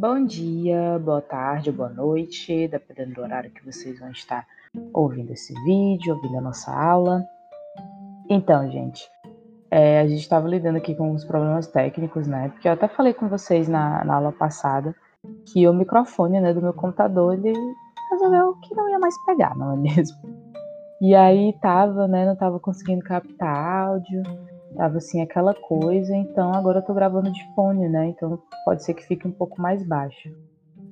Bom dia, boa tarde, boa noite, dependendo do horário que vocês vão estar ouvindo esse vídeo, ouvindo a nossa aula. Então, gente, é, a gente estava lidando aqui com uns problemas técnicos, né? Porque eu até falei com vocês na, na aula passada que o microfone né, do meu computador ele resolveu que não ia mais pegar, não é mesmo? E aí tava, né? Não tava conseguindo captar áudio, tava assim aquela coisa, então agora eu tô gravando de fone, né? Então pode ser que fique um pouco mais baixo.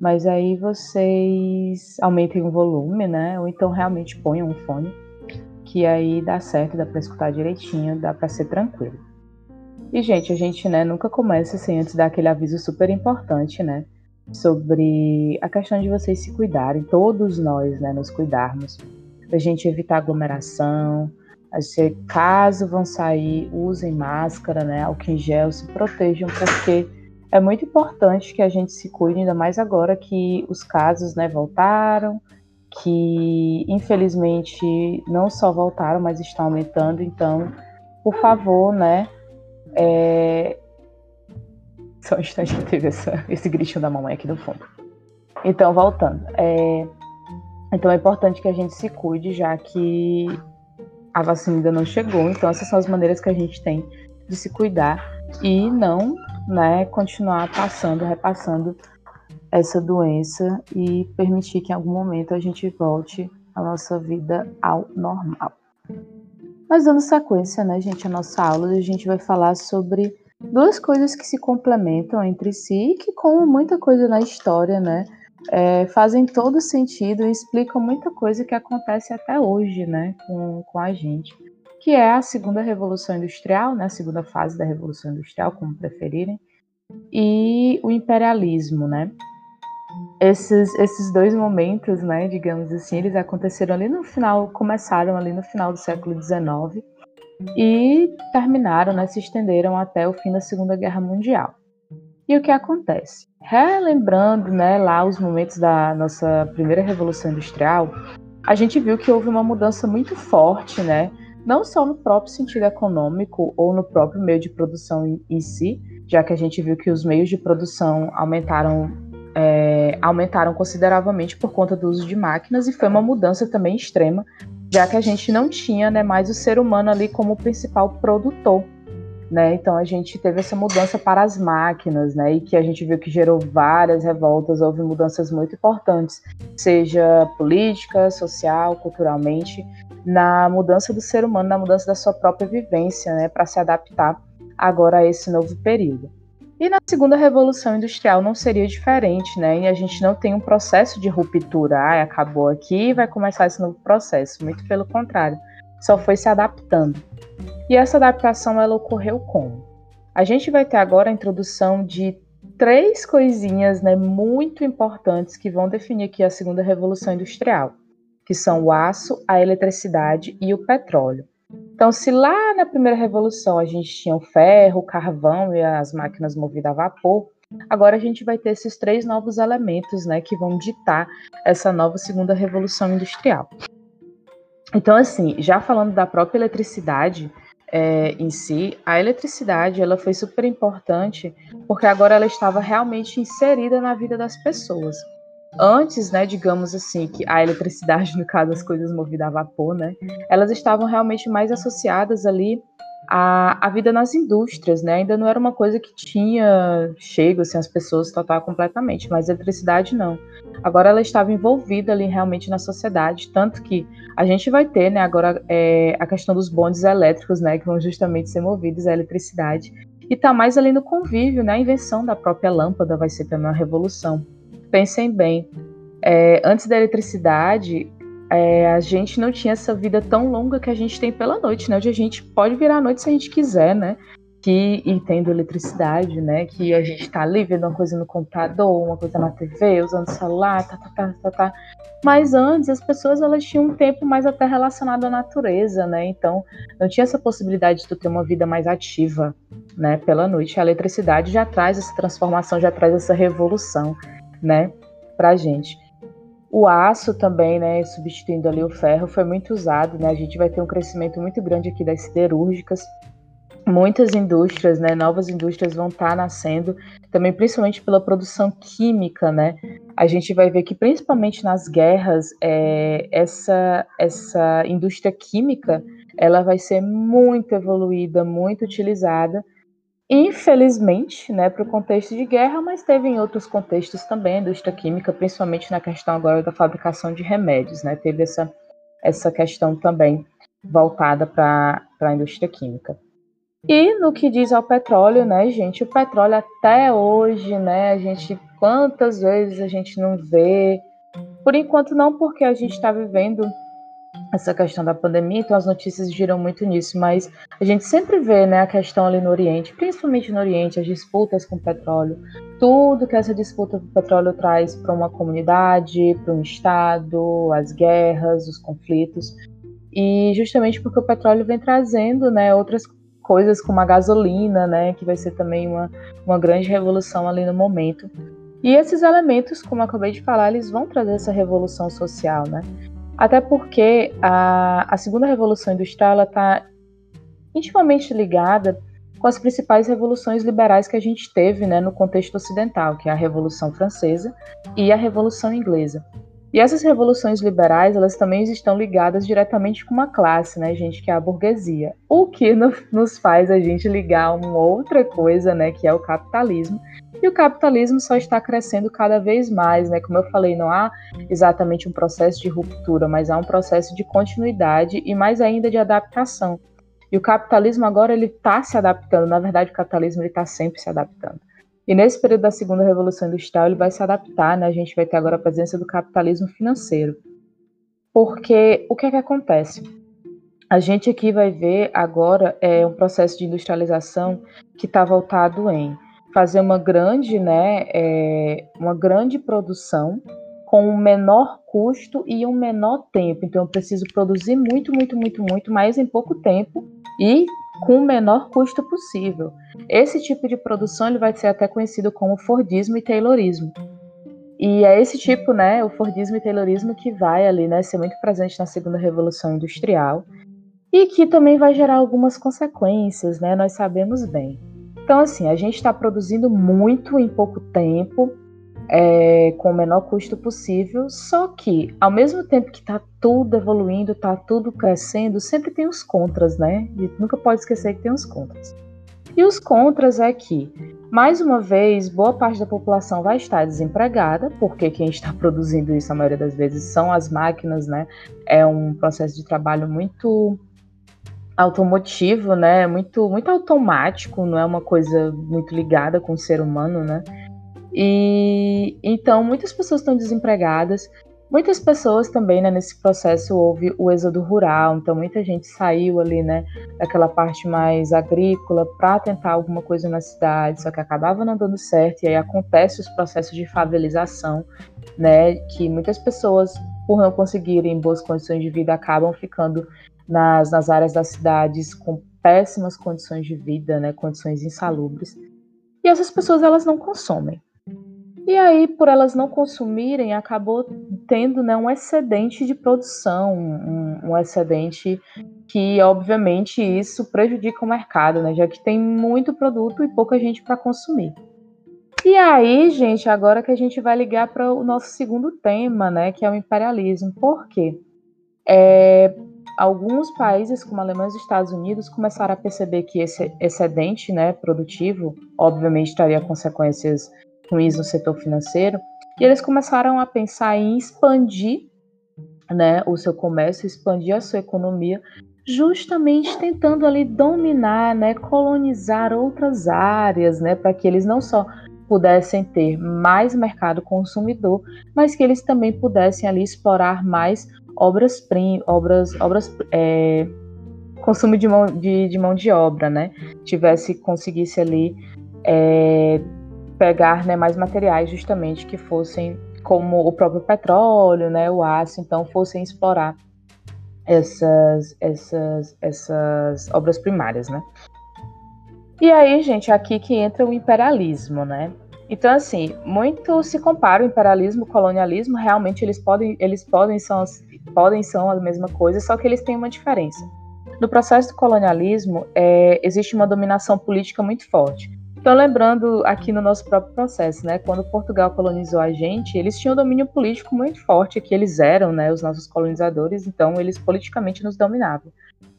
Mas aí vocês aumentem o volume, né? Ou então realmente ponham um fone, que aí dá certo, dá para escutar direitinho, dá para ser tranquilo. E gente, a gente, né, nunca começa sem antes dar aquele aviso super importante, né? Sobre a questão de vocês se cuidarem, todos nós, né, nos cuidarmos, pra gente evitar aglomeração, se caso vão sair, usem máscara, né, álcool em gel, se protejam, porque é muito importante que a gente se cuide, ainda mais agora que os casos né, voltaram, que infelizmente não só voltaram, mas estão aumentando. Então, por favor, né? É... Só um instante que teve essa, esse gritinho da mamãe aqui no fundo. Então, voltando. É... Então, é importante que a gente se cuide, já que a vacina ainda não chegou. Então, essas são as maneiras que a gente tem de se cuidar e não né, continuar passando, repassando essa doença e permitir que em algum momento a gente volte a nossa vida ao normal. Mas dando sequência, né, gente, a nossa aula, a gente vai falar sobre duas coisas que se complementam entre si e que, como muita coisa na história, né, é, fazem todo sentido e explicam muita coisa que acontece até hoje, né, com, com a gente que é a segunda revolução industrial, né, a segunda fase da revolução industrial, como preferirem, e o imperialismo, né? Esses, esses dois momentos, né, digamos assim, eles aconteceram ali no final, começaram ali no final do século XIX e terminaram, né, se estenderam até o fim da Segunda Guerra Mundial. E o que acontece? Relembrando, né, lá os momentos da nossa primeira revolução industrial, a gente viu que houve uma mudança muito forte, né, não só no próprio sentido econômico ou no próprio meio de produção em, si, já que a gente viu que os meios de produção aumentaram, é, aumentaram consideravelmente por conta do uso de máquinas e foi uma mudança também extrema, já que a gente não tinha né, mais o ser humano ali como principal produtor. Né? Então a gente teve essa mudança para as máquinas, né? E que a gente viu que gerou várias revoltas, houve mudanças muito importantes, seja política, social, culturalmente na mudança do ser humano, na mudança da sua própria vivência, né, para se adaptar agora a esse novo período. E na segunda revolução industrial não seria diferente, né? E a gente não tem um processo de ruptura, ah, acabou aqui vai começar esse novo processo. Muito pelo contrário, só foi se adaptando. E essa adaptação ela ocorreu como? A gente vai ter agora a introdução de três coisinhas, né, muito importantes que vão definir aqui a segunda revolução industrial que são o aço, a eletricidade e o petróleo. Então, se lá na primeira revolução a gente tinha o ferro, o carvão e as máquinas movidas a vapor, agora a gente vai ter esses três novos elementos, né, que vão ditar essa nova segunda revolução industrial. Então, assim, já falando da própria eletricidade é, em si, a eletricidade ela foi super importante porque agora ela estava realmente inserida na vida das pessoas. Antes, né, digamos assim, que a eletricidade, no caso, as coisas movidas a vapor, né, elas estavam realmente mais associadas ali à, à vida nas indústrias, né, ainda não era uma coisa que tinha chego, assim, as pessoas total completamente, mas a eletricidade não. Agora ela estava envolvida ali realmente na sociedade, tanto que a gente vai ter, né, agora é, a questão dos bondes elétricos, né, que vão justamente ser movidos à eletricidade, e tá mais ali no convívio, né, a invenção da própria lâmpada vai ser também uma revolução. Pensem bem, é, antes da eletricidade, é, a gente não tinha essa vida tão longa que a gente tem pela noite, né? Hoje a gente pode virar a noite se a gente quiser, né? Que, e tendo eletricidade, né? Que a gente tá ali vendo uma coisa no computador, uma coisa na TV, usando celular, tá, tá, tá, tá, tá. Mas antes as pessoas elas tinham um tempo mais até relacionado à natureza, né? Então não tinha essa possibilidade de tu ter uma vida mais ativa, né? Pela noite. A eletricidade já traz essa transformação, já traz essa revolução né, a gente. O aço também, né, substituindo ali o ferro, foi muito usado, né? A gente vai ter um crescimento muito grande aqui das siderúrgicas. muitas indústrias, né, novas indústrias vão estar tá nascendo, também principalmente pela produção química, né? A gente vai ver que principalmente nas guerras, é, essa, essa indústria química, ela vai ser muito evoluída, muito utilizada, infelizmente, né, para o contexto de guerra, mas teve em outros contextos também indústria química, principalmente na questão agora da fabricação de remédios, né? Teve essa, essa questão também voltada para a indústria química. E no que diz ao petróleo, né, gente, o petróleo até hoje, né, a gente quantas vezes a gente não vê, por enquanto não porque a gente está vivendo essa questão da pandemia, então as notícias giram muito nisso, mas a gente sempre vê, né, a questão ali no Oriente, principalmente no Oriente, as disputas com o petróleo, tudo que essa disputa com o petróleo traz para uma comunidade, para um estado, as guerras, os conflitos, e justamente porque o petróleo vem trazendo, né, outras coisas como a gasolina, né, que vai ser também uma, uma grande revolução ali no momento. E esses elementos, como eu acabei de falar, eles vão trazer essa revolução social, né? Até porque a, a segunda revolução industrial está intimamente ligada com as principais revoluções liberais que a gente teve né, no contexto ocidental, que é a Revolução Francesa e a Revolução Inglesa. E essas revoluções liberais, elas também estão ligadas diretamente com uma classe, né, gente, que é a burguesia. O que no, nos faz a gente ligar uma outra coisa, né, que é o capitalismo. E o capitalismo só está crescendo cada vez mais, né? Como eu falei, não há exatamente um processo de ruptura, mas há um processo de continuidade e mais ainda de adaptação. E o capitalismo agora ele está se adaptando. Na verdade, o capitalismo ele está sempre se adaptando. E nesse período da segunda revolução industrial, ele vai se adaptar, né? A gente vai ter agora a presença do capitalismo financeiro. Porque o que é que acontece? A gente aqui vai ver agora é um processo de industrialização que está voltado em fazer uma grande, né, é, uma grande produção com um menor custo e um menor tempo. Então eu preciso produzir muito, muito, muito, muito, mais em pouco tempo e com o menor custo possível. Esse tipo de produção ele vai ser até conhecido como Fordismo e Taylorismo. E é esse tipo, né, o Fordismo e Taylorismo que vai ali, né, ser muito presente na segunda revolução industrial e que também vai gerar algumas consequências, né, nós sabemos bem. Então, assim, a gente está produzindo muito em pouco tempo, é, com o menor custo possível, só que, ao mesmo tempo que está tudo evoluindo, está tudo crescendo, sempre tem os contras, né? E nunca pode esquecer que tem os contras. E os contras é que, mais uma vez, boa parte da população vai estar desempregada, porque quem está produzindo isso, a maioria das vezes, são as máquinas, né? É um processo de trabalho muito automotivo, né? Muito, muito automático, não é uma coisa muito ligada com o ser humano, né? E então muitas pessoas estão desempregadas. Muitas pessoas também, né, nesse processo houve o êxodo rural, então muita gente saiu ali, né, daquela parte mais agrícola para tentar alguma coisa na cidade, só que acabava não dando certo e aí acontece os processos de favelização, né, que muitas pessoas por não conseguirem boas condições de vida acabam ficando nas, nas áreas das cidades com péssimas condições de vida, né, condições insalubres. E essas pessoas elas não consomem. E aí, por elas não consumirem, acabou tendo né, um excedente de produção, um, um, excedente que, obviamente, isso prejudica o mercado, né, já que tem muito produto e pouca gente para consumir. E aí, gente, agora que a gente vai ligar para o nosso segundo tema, né, que é o imperialismo. Por quê? É, alguns países, como a Alemanha e os Estados Unidos, começaram a perceber que esse excedente né, produtivo, obviamente, traria consequências ruins no setor financeiro, e eles começaram a pensar em expandir né, o seu comércio, expandir a sua economia, justamente tentando ali dominar, né, colonizar outras áreas, né, para que eles não só pudessem ter mais mercado consumidor, mas que eles também pudessem ali explorar mais obras prim, obras, obras é, consumo de mão de, de, mão de obra, né? Tivesse conseguisse ali é, pegar né, mais materiais justamente que fossem como o próprio petróleo, né, o aço, então fossem explorar essas essas essas obras primárias, né? E aí, gente, aqui que entra o imperialismo, né? Então, assim, muito se compara o imperialismo o colonialismo, realmente eles podem, eles podem são, podem são a mesma coisa, só que eles têm uma diferença. no processo do colonialismo é, existe uma dominação política muito forte. Então, lembrando aqui no nosso próprio processo, né, quando Portugal colonizou a gente, eles tinham um domínio político muito forte, que eles eram, né, os nossos colonizadores, então eles politicamente nos dominavam.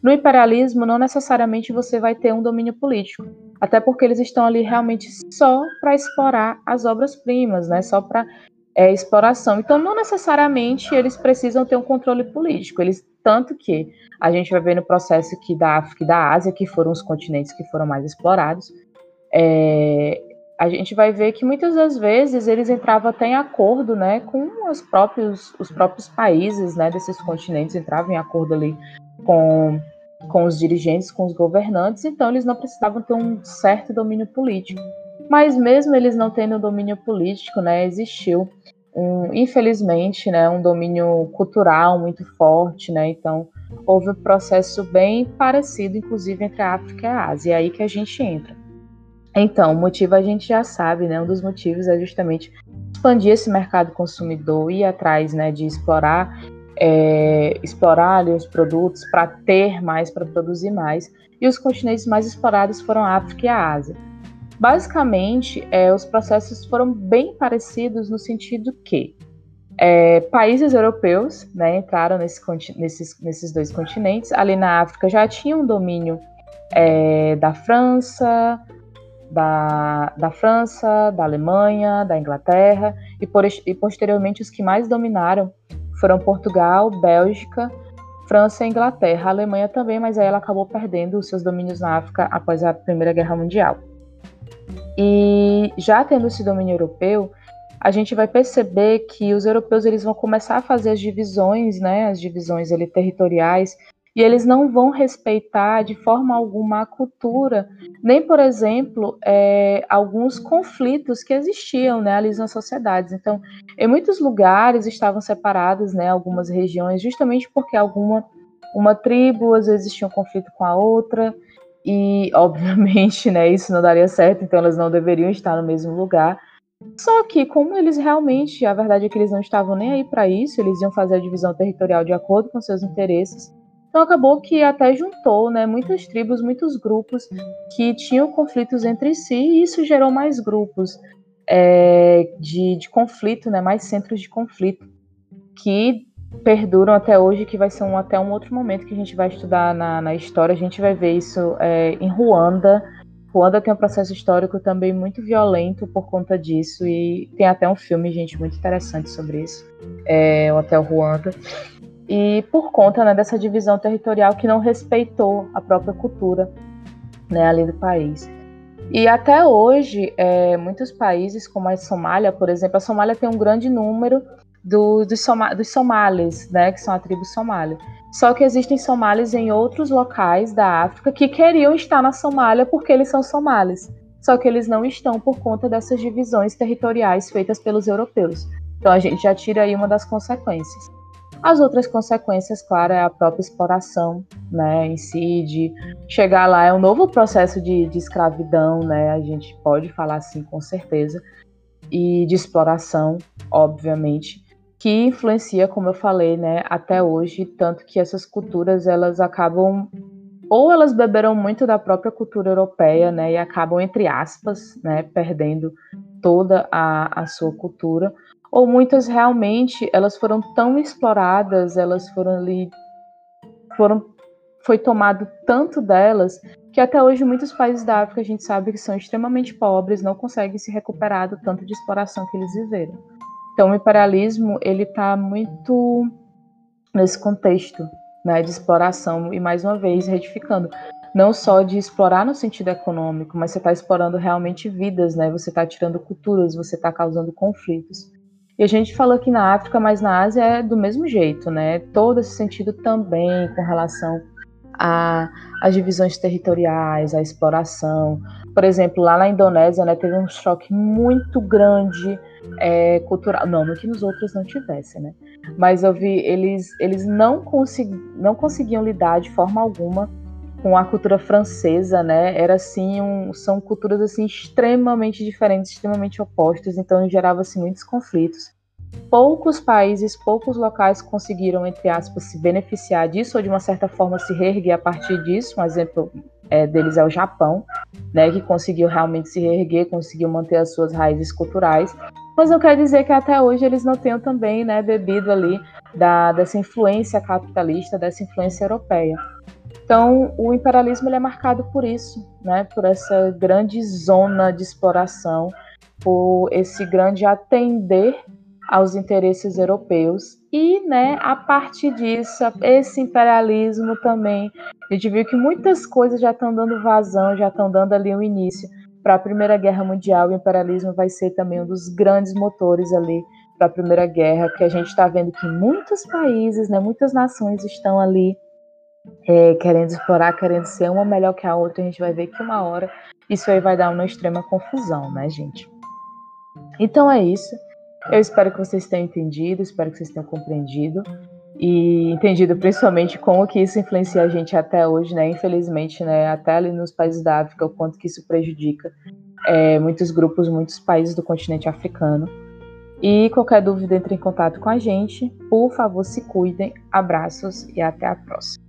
No imperialismo, não necessariamente você vai ter um domínio político, até porque eles estão ali realmente só para explorar as obras-primas, né, só para é, exploração. Então, não necessariamente eles precisam ter um controle político, eles tanto que a gente vai ver no processo aqui da África e da Ásia, que foram os continentes que foram mais explorados, é, a gente vai ver que muitas das vezes eles entravam até em acordo né, com os próprios, os próprios países né, desses continentes, entravam em acordo ali com, com os dirigentes, com os governantes, então eles não precisavam ter um certo domínio político. Mas mesmo eles não tendo domínio político, né, existiu um, infelizmente, né, um domínio cultural muito forte, né, então houve um processo bem parecido, inclusive entre a África e a Ásia, é aí que a gente entra. Então, o motivo a gente já sabe, né? Um dos motivos é justamente expandir esse mercado consumidor, ir atrás, né, de explorar, é, explorar ali os produtos para ter mais, para produzir mais. E os continentes mais explorados foram a África e a Ásia. Basicamente, é, os processos foram bem parecidos no sentido que é, países europeus né, entraram nesse, nesses, nesses dois continentes. Ali na África já tinha um domínio é, da França, da, da França, da Alemanha, da Inglaterra, e, por, e posteriormente os que mais dominaram foram Portugal, Bélgica, França e Inglaterra. A Alemanha também, mas aí ela acabou perdendo os seus domínios na África após a Primeira Guerra Mundial. E já tendo esse domínio europeu, a gente vai perceber que os europeus eles vão começar a fazer as divisões, né, as divisões ali, territoriais e eles não vão respeitar de forma alguma a cultura, nem, por exemplo, é, alguns conflitos que existiam né, ali nas sociedades. Então, em muitos lugares estavam separadas né, algumas regiões, justamente porque alguma uma tribo às vezes tinha um conflito com a outra, e obviamente né, isso não daria certo, então elas não deveriam estar no mesmo lugar. Só que, como eles realmente, a verdade é que eles não estavam nem aí para isso, eles iam fazer a divisão territorial de acordo com seus interesses, então acabou que até juntou né, muitas tribos, muitos grupos que tinham conflitos entre si, e isso gerou mais grupos é, de, de conflito, né, mais centros de conflito, que perduram até hoje, que vai ser um, até um outro momento que a gente vai estudar na, na história. A gente vai ver isso é, em Ruanda. Ruanda tem um processo histórico também muito violento por conta disso, e tem até um filme, gente, muito interessante sobre isso, é, o Hotel Ruanda e por conta né, dessa divisão territorial que não respeitou a própria cultura né, ali do país. E até hoje, é, muitos países, como a Somália, por exemplo, a Somália tem um grande número do, dos, soma, dos somalis, né, que são a tribo somália. Só que existem somalis em outros locais da África que queriam estar na Somália porque eles são somalis. Só que eles não estão por conta dessas divisões territoriais feitas pelos europeus. Então a gente já tira aí uma das consequências. As outras consequências, claro, é a própria exploração, né, em si, de chegar lá é um novo processo de, de escravidão, né, a gente pode falar assim com certeza, e de exploração, obviamente, que influencia, como eu falei, né, até hoje, tanto que essas culturas elas acabam ou elas beberam muito da própria cultura europeia, né, e acabam entre aspas, né, perdendo toda a, a sua cultura, ou muitas realmente elas foram tão exploradas, elas foram ali foram foi tomado tanto delas que até hoje muitos países da África a gente sabe que são extremamente pobres, não conseguem se recuperar do tanto de exploração que eles viveram. Então o imperialismo ele está muito nesse contexto né, de exploração e mais uma vez retificando não só de explorar no sentido econômico, mas você está explorando realmente vidas, né? Você está tirando culturas, você está causando conflitos. E a gente falou aqui na África, mas na Ásia é do mesmo jeito, né? Todo esse sentido também com relação às divisões territoriais, à exploração. Por exemplo, lá na Indonésia, né, teve um choque muito grande é, cultural. Não, não que nos outros não tivesse, né? Mas eu vi, eles, eles não, consegui, não conseguiam lidar de forma alguma com a cultura francesa, né? Era assim, um, são culturas assim extremamente diferentes, extremamente opostas, então gerava assim muitos conflitos. poucos países, poucos locais conseguiram, entre aspas, se beneficiar disso ou de uma certa forma se reerguer a partir disso. Um exemplo é, deles é o Japão, né, que conseguiu realmente se reerguer, conseguiu manter as suas raízes culturais. Mas não quer dizer que até hoje eles não tenham também né, bebido ali da, dessa influência capitalista, dessa influência europeia. Então, o imperialismo ele é marcado por isso, né, por essa grande zona de exploração, por esse grande atender aos interesses europeus. E, né, a partir disso, esse imperialismo também, a gente viu que muitas coisas já estão dando vazão, já estão dando ali um início para a Primeira Guerra Mundial. O imperialismo vai ser também um dos grandes motores ali para a Primeira Guerra, que a gente está vendo que muitos países, né, muitas nações estão ali é, querendo explorar, querendo ser uma melhor que a outra. A gente vai ver que uma hora isso aí vai dar uma extrema confusão, né, gente? Então é isso. Eu espero que vocês tenham entendido, espero que vocês tenham compreendido e entendido principalmente como que isso influencia a gente até hoje, né? Infelizmente, né? Até ali nos países da África, o quanto que isso prejudica é, muitos grupos, muitos países do continente africano. E qualquer dúvida, entre em contato com a gente. Por favor, se cuidem. Abraços e até a próxima.